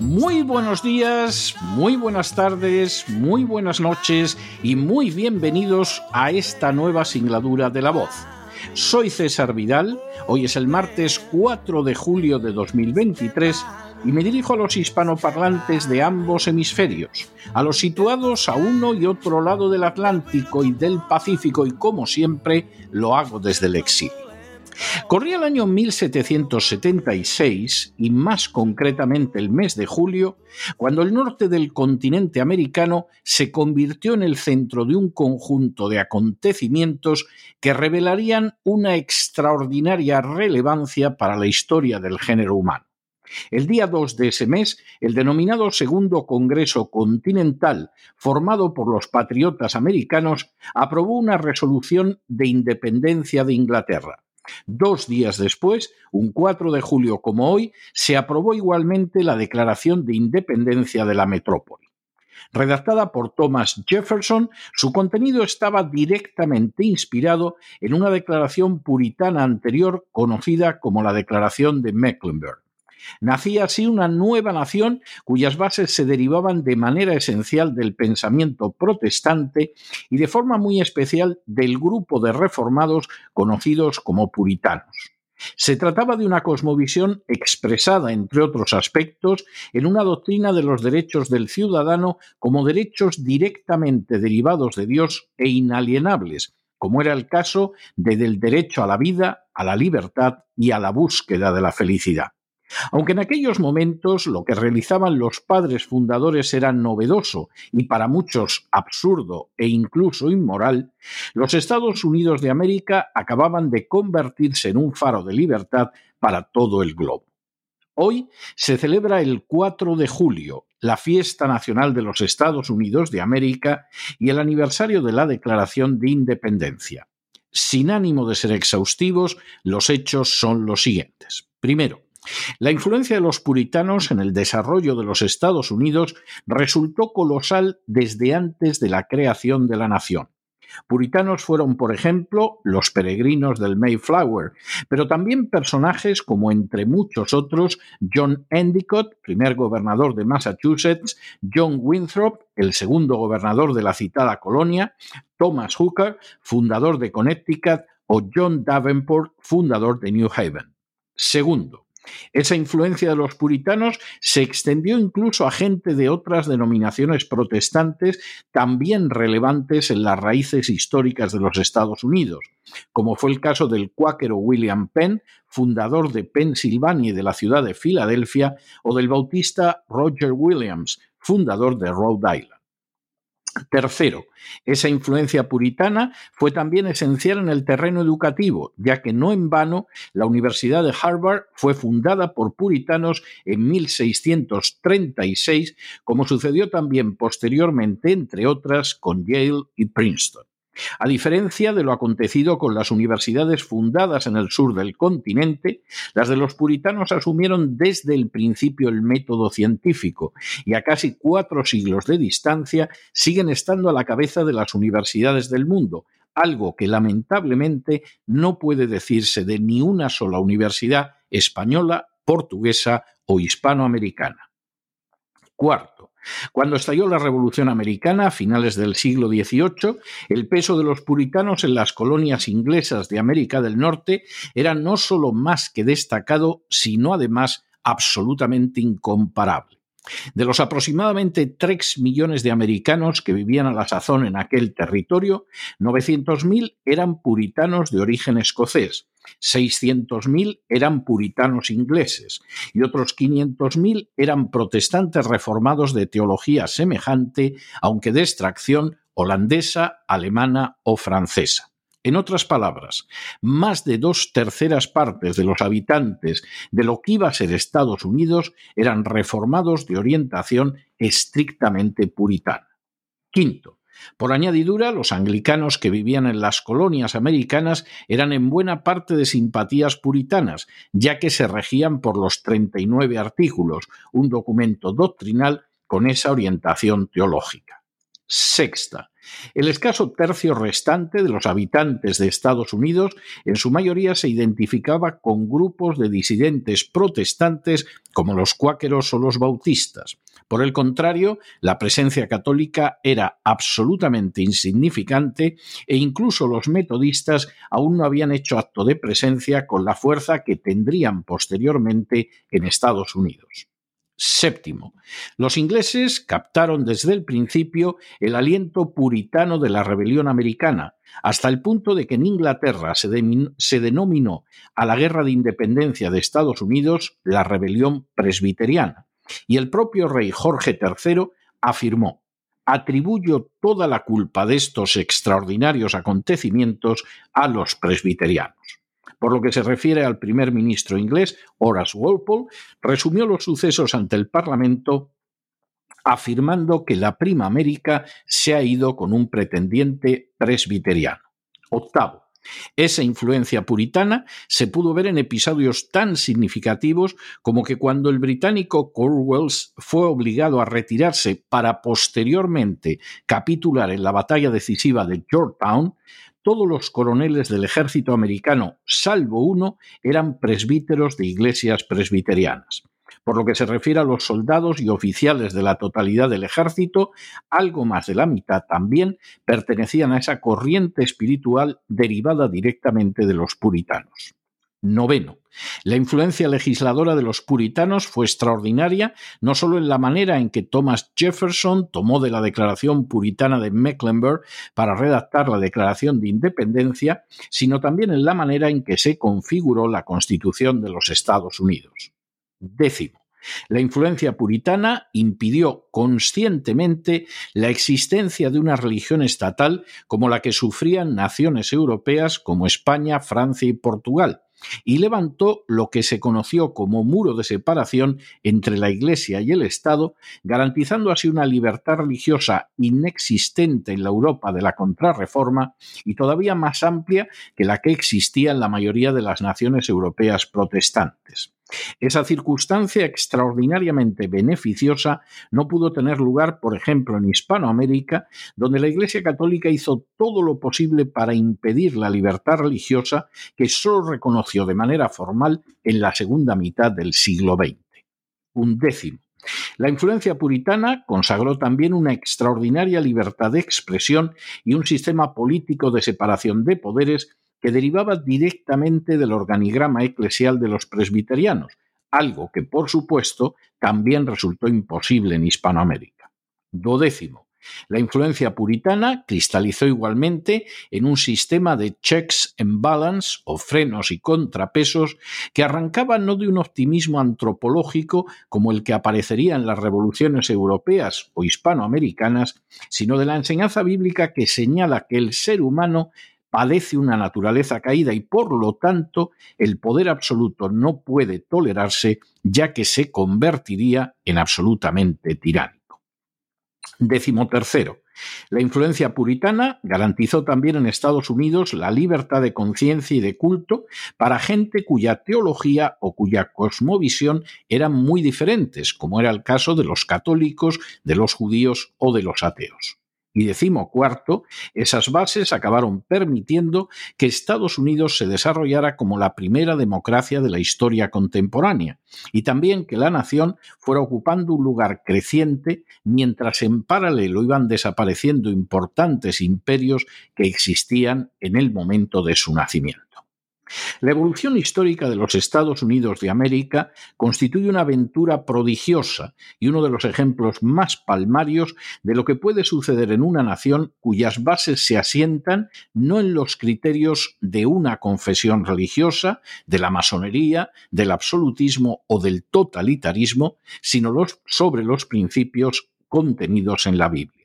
Muy buenos días, muy buenas tardes, muy buenas noches y muy bienvenidos a esta nueva singladura de la voz. Soy César Vidal, hoy es el martes 4 de julio de 2023 y me dirijo a los hispanoparlantes de ambos hemisferios, a los situados a uno y otro lado del Atlántico y del Pacífico y como siempre lo hago desde el exilio. Corría el año 1776 y más concretamente el mes de julio, cuando el norte del continente americano se convirtió en el centro de un conjunto de acontecimientos que revelarían una extraordinaria relevancia para la historia del género humano. El día 2 de ese mes, el denominado Segundo Congreso Continental, formado por los patriotas americanos, aprobó una resolución de independencia de Inglaterra. Dos días después, un 4 de julio como hoy, se aprobó igualmente la Declaración de Independencia de la Metrópoli. Redactada por Thomas Jefferson, su contenido estaba directamente inspirado en una declaración puritana anterior conocida como la Declaración de Mecklenburg. Nacía así una nueva nación cuyas bases se derivaban de manera esencial del pensamiento protestante y de forma muy especial del grupo de reformados conocidos como puritanos. Se trataba de una cosmovisión expresada, entre otros aspectos, en una doctrina de los derechos del ciudadano como derechos directamente derivados de Dios e inalienables, como era el caso de del derecho a la vida, a la libertad y a la búsqueda de la felicidad. Aunque en aquellos momentos lo que realizaban los padres fundadores era novedoso y para muchos absurdo e incluso inmoral, los Estados Unidos de América acababan de convertirse en un faro de libertad para todo el globo. Hoy se celebra el 4 de julio, la fiesta nacional de los Estados Unidos de América y el aniversario de la Declaración de Independencia. Sin ánimo de ser exhaustivos, los hechos son los siguientes. Primero, la influencia de los puritanos en el desarrollo de los Estados Unidos resultó colosal desde antes de la creación de la nación. Puritanos fueron, por ejemplo, los peregrinos del Mayflower, pero también personajes como, entre muchos otros, John Endicott, primer gobernador de Massachusetts, John Winthrop, el segundo gobernador de la citada colonia, Thomas Hooker, fundador de Connecticut, o John Davenport, fundador de New Haven. Segundo, esa influencia de los puritanos se extendió incluso a gente de otras denominaciones protestantes también relevantes en las raíces históricas de los Estados Unidos, como fue el caso del cuáquero William Penn, fundador de Pensilvania y de la ciudad de Filadelfia, o del bautista Roger Williams, fundador de Rhode Island. Tercero, esa influencia puritana fue también esencial en el terreno educativo, ya que no en vano la Universidad de Harvard fue fundada por puritanos en 1636, como sucedió también posteriormente, entre otras, con Yale y Princeton. A diferencia de lo acontecido con las universidades fundadas en el sur del continente, las de los puritanos asumieron desde el principio el método científico y a casi cuatro siglos de distancia siguen estando a la cabeza de las universidades del mundo, algo que lamentablemente no puede decirse de ni una sola universidad española, portuguesa o hispanoamericana. Cuarto, cuando estalló la Revolución Americana a finales del siglo XVIII, el peso de los puritanos en las colonias inglesas de América del Norte era no solo más que destacado, sino además absolutamente incomparable. De los aproximadamente 3 millones de americanos que vivían a la sazón en aquel territorio, 900.000 eran puritanos de origen escocés, 600.000 eran puritanos ingleses y otros 500.000 eran protestantes reformados de teología semejante, aunque de extracción holandesa, alemana o francesa. En otras palabras, más de dos terceras partes de los habitantes de lo que iba a ser Estados Unidos eran reformados de orientación estrictamente puritana. Quinto, por añadidura, los anglicanos que vivían en las colonias americanas eran en buena parte de simpatías puritanas, ya que se regían por los 39 artículos, un documento doctrinal con esa orientación teológica. Sexta. El escaso tercio restante de los habitantes de Estados Unidos en su mayoría se identificaba con grupos de disidentes protestantes como los cuáqueros o los bautistas. Por el contrario, la presencia católica era absolutamente insignificante e incluso los metodistas aún no habían hecho acto de presencia con la fuerza que tendrían posteriormente en Estados Unidos. Séptimo, los ingleses captaron desde el principio el aliento puritano de la rebelión americana, hasta el punto de que en Inglaterra se, se, denominó a la guerra de independencia de Estados Unidos la rebelión presbiteriana y el propio rey Jorge III afirmó atribuyo toda la culpa de estos extraordinarios acontecimientos a los presbiterianos. Por lo que se refiere al primer ministro inglés, Horace Walpole, resumió los sucesos ante el Parlamento afirmando que la prima América se ha ido con un pretendiente presbiteriano. Octavo, esa influencia puritana se pudo ver en episodios tan significativos como que cuando el británico Cornwallis fue obligado a retirarse para posteriormente capitular en la batalla decisiva de Georgetown, todos los coroneles del ejército americano, salvo uno, eran presbíteros de iglesias presbiterianas. Por lo que se refiere a los soldados y oficiales de la totalidad del ejército, algo más de la mitad también pertenecían a esa corriente espiritual derivada directamente de los puritanos. Noveno. La influencia legisladora de los puritanos fue extraordinaria, no solo en la manera en que Thomas Jefferson tomó de la Declaración Puritana de Mecklenburg para redactar la Declaración de Independencia, sino también en la manera en que se configuró la Constitución de los Estados Unidos. Décimo. La influencia puritana impidió conscientemente la existencia de una religión estatal como la que sufrían naciones europeas como España, Francia y Portugal, y levantó lo que se conoció como muro de separación entre la Iglesia y el Estado, garantizando así una libertad religiosa inexistente en la Europa de la Contrarreforma y todavía más amplia que la que existía en la mayoría de las naciones europeas protestantes. Esa circunstancia extraordinariamente beneficiosa no pudo tener lugar, por ejemplo, en Hispanoamérica, donde la Iglesia Católica hizo todo lo posible para impedir la libertad religiosa que sólo reconoció de manera formal en la segunda mitad del siglo XX. Un décimo. La influencia puritana consagró también una extraordinaria libertad de expresión y un sistema político de separación de poderes que derivaba directamente del organigrama eclesial de los presbiterianos, algo que, por supuesto, también resultó imposible en Hispanoamérica. Dodécimo. La influencia puritana cristalizó igualmente en un sistema de checks and balance o frenos y contrapesos que arrancaba no de un optimismo antropológico como el que aparecería en las revoluciones europeas o hispanoamericanas, sino de la enseñanza bíblica que señala que el ser humano padece una naturaleza caída y por lo tanto el poder absoluto no puede tolerarse ya que se convertiría en absolutamente tiránico. Décimo tercero. La influencia puritana garantizó también en Estados Unidos la libertad de conciencia y de culto para gente cuya teología o cuya cosmovisión eran muy diferentes, como era el caso de los católicos, de los judíos o de los ateos. Y decimocuarto, esas bases acabaron permitiendo que Estados Unidos se desarrollara como la primera democracia de la historia contemporánea, y también que la nación fuera ocupando un lugar creciente mientras en paralelo iban desapareciendo importantes imperios que existían en el momento de su nacimiento. La evolución histórica de los Estados Unidos de América constituye una aventura prodigiosa y uno de los ejemplos más palmarios de lo que puede suceder en una nación cuyas bases se asientan no en los criterios de una confesión religiosa, de la masonería, del absolutismo o del totalitarismo, sino sobre los principios contenidos en la Biblia.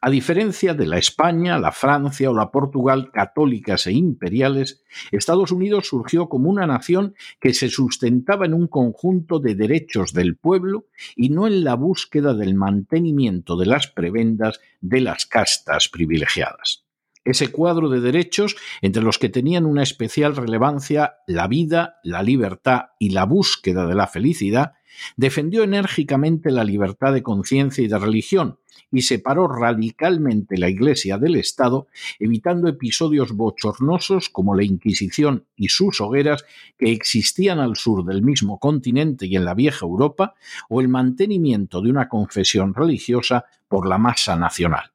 A diferencia de la España, la Francia o la Portugal católicas e imperiales, Estados Unidos surgió como una nación que se sustentaba en un conjunto de derechos del pueblo y no en la búsqueda del mantenimiento de las prebendas de las castas privilegiadas. Ese cuadro de derechos, entre los que tenían una especial relevancia la vida, la libertad y la búsqueda de la felicidad, defendió enérgicamente la libertad de conciencia y de religión, y separó radicalmente la Iglesia del Estado, evitando episodios bochornosos como la Inquisición y sus hogueras que existían al sur del mismo continente y en la vieja Europa, o el mantenimiento de una confesión religiosa por la masa nacional.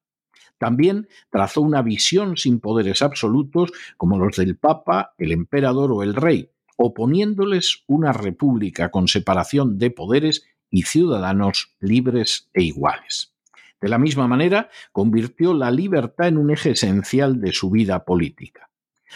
También trazó una visión sin poderes absolutos como los del Papa, el emperador o el rey, oponiéndoles una república con separación de poderes y ciudadanos libres e iguales. De la misma manera, convirtió la libertad en un eje esencial de su vida política.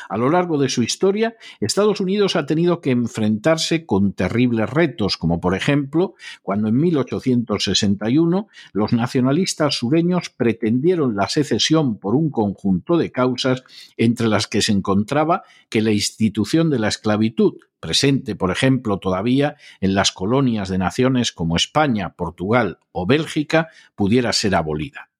A lo largo de su historia, Estados Unidos ha tenido que enfrentarse con terribles retos, como por ejemplo cuando en 1861 los nacionalistas sureños pretendieron la secesión por un conjunto de causas entre las que se encontraba que la institución de la esclavitud, presente, por ejemplo, todavía en las colonias de naciones como España, Portugal o Bélgica, pudiera ser abolida.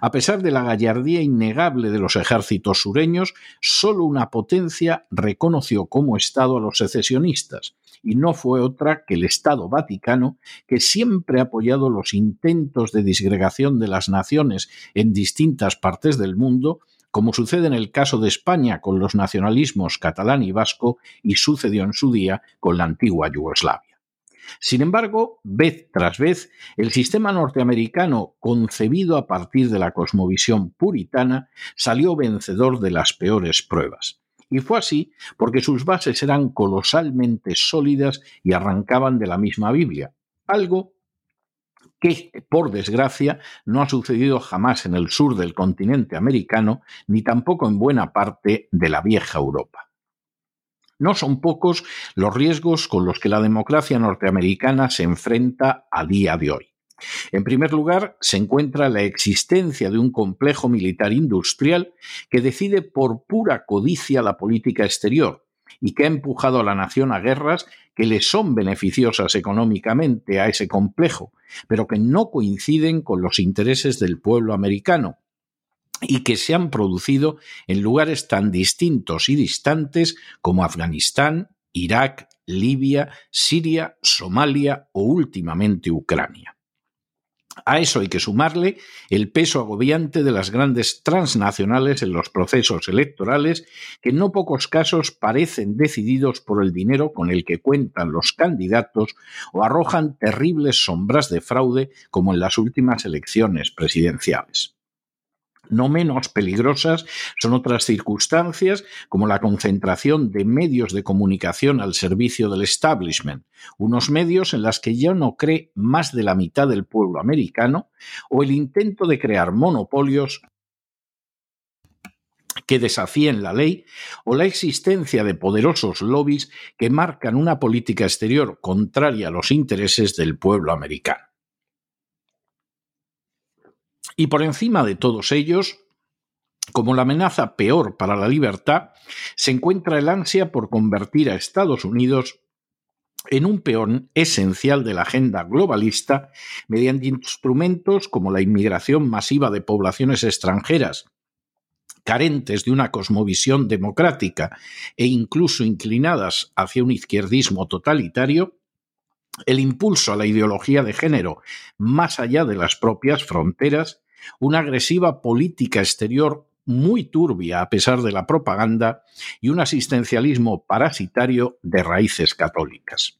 A pesar de la gallardía innegable de los ejércitos sureños, solo una potencia reconoció como Estado a los secesionistas, y no fue otra que el Estado Vaticano, que siempre ha apoyado los intentos de disgregación de las naciones en distintas partes del mundo como sucede en el caso de España con los nacionalismos catalán y vasco y sucedió en su día con la antigua Yugoslavia. Sin embargo, vez tras vez, el sistema norteamericano, concebido a partir de la cosmovisión puritana, salió vencedor de las peores pruebas. Y fue así porque sus bases eran colosalmente sólidas y arrancaban de la misma Biblia, algo que, por desgracia, no ha sucedido jamás en el sur del continente americano, ni tampoco en buena parte de la vieja Europa. No son pocos los riesgos con los que la democracia norteamericana se enfrenta a día de hoy. En primer lugar, se encuentra la existencia de un complejo militar industrial que decide por pura codicia la política exterior y que ha empujado a la nación a guerras que le son beneficiosas económicamente a ese complejo, pero que no coinciden con los intereses del pueblo americano y que se han producido en lugares tan distintos y distantes como Afganistán, Irak, Libia, Siria, Somalia o últimamente Ucrania. A eso hay que sumarle el peso agobiante de las grandes transnacionales en los procesos electorales, que en no pocos casos parecen decididos por el dinero con el que cuentan los candidatos o arrojan terribles sombras de fraude como en las últimas elecciones presidenciales. No menos peligrosas son otras circunstancias como la concentración de medios de comunicación al servicio del establishment, unos medios en las que ya no cree más de la mitad del pueblo americano, o el intento de crear monopolios que desafíen la ley o la existencia de poderosos lobbies que marcan una política exterior contraria a los intereses del pueblo americano. Y por encima de todos ellos, como la amenaza peor para la libertad, se encuentra el ansia por convertir a Estados Unidos en un peón esencial de la agenda globalista mediante instrumentos como la inmigración masiva de poblaciones extranjeras, carentes de una cosmovisión democrática e incluso inclinadas hacia un izquierdismo totalitario, el impulso a la ideología de género más allá de las propias fronteras una agresiva política exterior muy turbia a pesar de la propaganda y un asistencialismo parasitario de raíces católicas.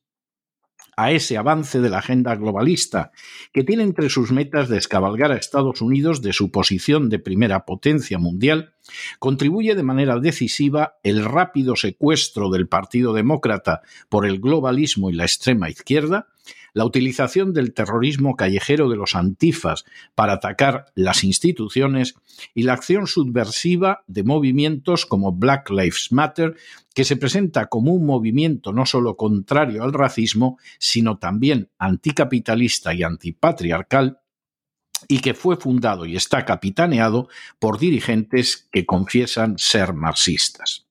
A ese avance de la agenda globalista, que tiene entre sus metas descabalgar a Estados Unidos de su posición de primera potencia mundial, contribuye de manera decisiva el rápido secuestro del Partido Demócrata por el globalismo y la extrema izquierda, la utilización del terrorismo callejero de los antifas para atacar las instituciones y la acción subversiva de movimientos como Black Lives Matter, que se presenta como un movimiento no solo contrario al racismo, sino también anticapitalista y antipatriarcal, y que fue fundado y está capitaneado por dirigentes que confiesan ser marxistas.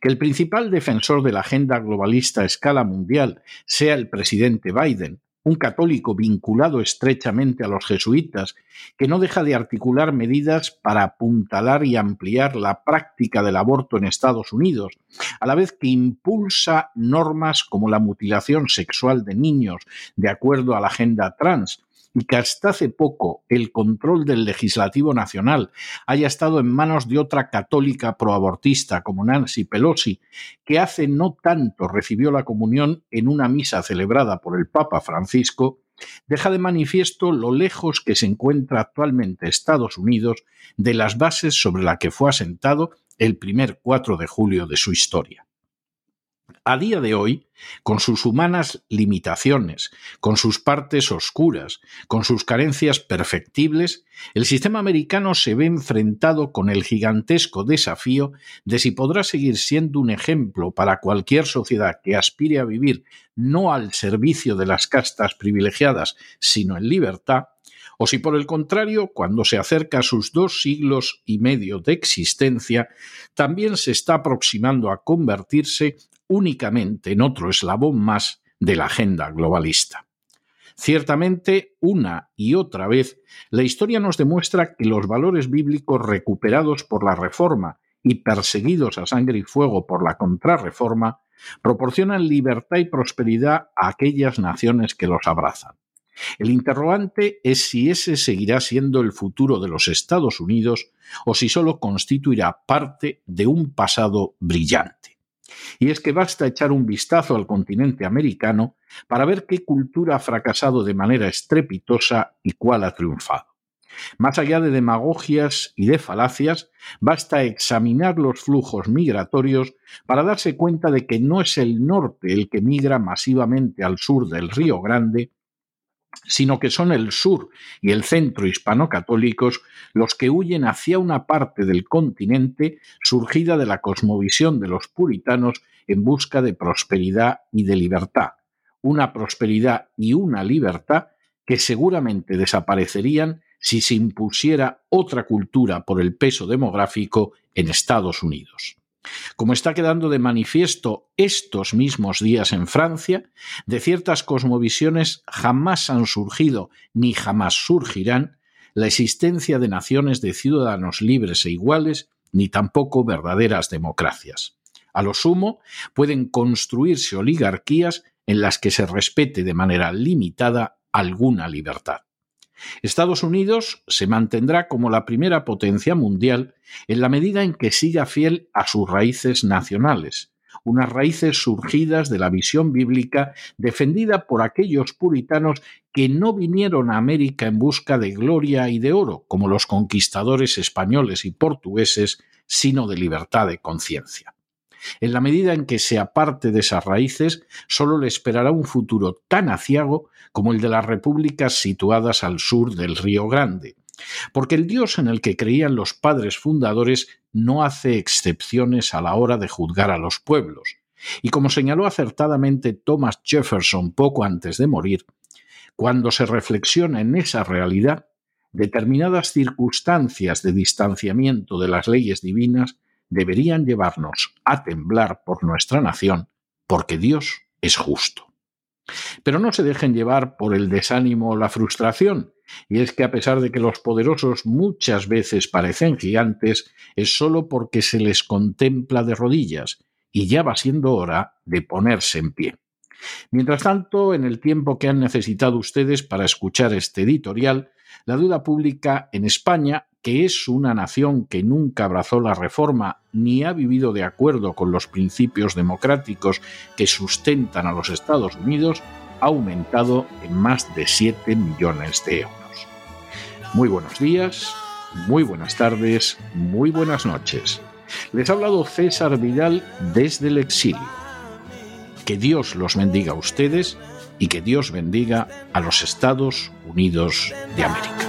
Que el principal defensor de la agenda globalista a escala mundial sea el presidente Biden, un católico vinculado estrechamente a los jesuitas, que no deja de articular medidas para apuntalar y ampliar la práctica del aborto en Estados Unidos, a la vez que impulsa normas como la mutilación sexual de niños de acuerdo a la agenda trans, que hasta hace poco el control del legislativo nacional haya estado en manos de otra católica proabortista como Nancy Pelosi, que hace no tanto recibió la comunión en una misa celebrada por el Papa Francisco, deja de manifiesto lo lejos que se encuentra actualmente Estados Unidos de las bases sobre las que fue asentado el primer 4 de julio de su historia. A día de hoy, con sus humanas limitaciones, con sus partes oscuras, con sus carencias perfectibles, el sistema americano se ve enfrentado con el gigantesco desafío de si podrá seguir siendo un ejemplo para cualquier sociedad que aspire a vivir no al servicio de las castas privilegiadas, sino en libertad, o si por el contrario, cuando se acerca a sus dos siglos y medio de existencia, también se está aproximando a convertirse únicamente en otro eslabón más de la agenda globalista. Ciertamente, una y otra vez, la historia nos demuestra que los valores bíblicos recuperados por la Reforma y perseguidos a sangre y fuego por la contrarreforma proporcionan libertad y prosperidad a aquellas naciones que los abrazan. El interrogante es si ese seguirá siendo el futuro de los Estados Unidos o si solo constituirá parte de un pasado brillante. Y es que basta echar un vistazo al continente americano para ver qué cultura ha fracasado de manera estrepitosa y cuál ha triunfado. Más allá de demagogias y de falacias, basta examinar los flujos migratorios para darse cuenta de que no es el norte el que migra masivamente al sur del Río Grande, sino que son el sur y el centro hispano-católicos los que huyen hacia una parte del continente surgida de la cosmovisión de los puritanos en busca de prosperidad y de libertad, una prosperidad y una libertad que seguramente desaparecerían si se impusiera otra cultura por el peso demográfico en Estados Unidos. Como está quedando de manifiesto estos mismos días en Francia, de ciertas cosmovisiones jamás han surgido ni jamás surgirán la existencia de naciones de ciudadanos libres e iguales, ni tampoco verdaderas democracias. A lo sumo, pueden construirse oligarquías en las que se respete de manera limitada alguna libertad. Estados Unidos se mantendrá como la primera potencia mundial en la medida en que siga fiel a sus raíces nacionales, unas raíces surgidas de la visión bíblica defendida por aquellos puritanos que no vinieron a América en busca de gloria y de oro, como los conquistadores españoles y portugueses, sino de libertad de conciencia. En la medida en que se aparte de esas raíces, solo le esperará un futuro tan aciago como el de las repúblicas situadas al sur del Río Grande, porque el Dios en el que creían los padres fundadores no hace excepciones a la hora de juzgar a los pueblos. Y como señaló acertadamente Thomas Jefferson poco antes de morir, cuando se reflexiona en esa realidad, determinadas circunstancias de distanciamiento de las leyes divinas deberían llevarnos a temblar por nuestra nación, porque Dios es justo. Pero no se dejen llevar por el desánimo o la frustración, y es que a pesar de que los poderosos muchas veces parecen gigantes, es sólo porque se les contempla de rodillas, y ya va siendo hora de ponerse en pie. Mientras tanto, en el tiempo que han necesitado ustedes para escuchar este editorial, la duda pública en España que es una nación que nunca abrazó la reforma ni ha vivido de acuerdo con los principios democráticos que sustentan a los Estados Unidos, ha aumentado en más de 7 millones de euros. Muy buenos días, muy buenas tardes, muy buenas noches. Les ha hablado César Vidal desde el exilio. Que Dios los bendiga a ustedes y que Dios bendiga a los Estados Unidos de América.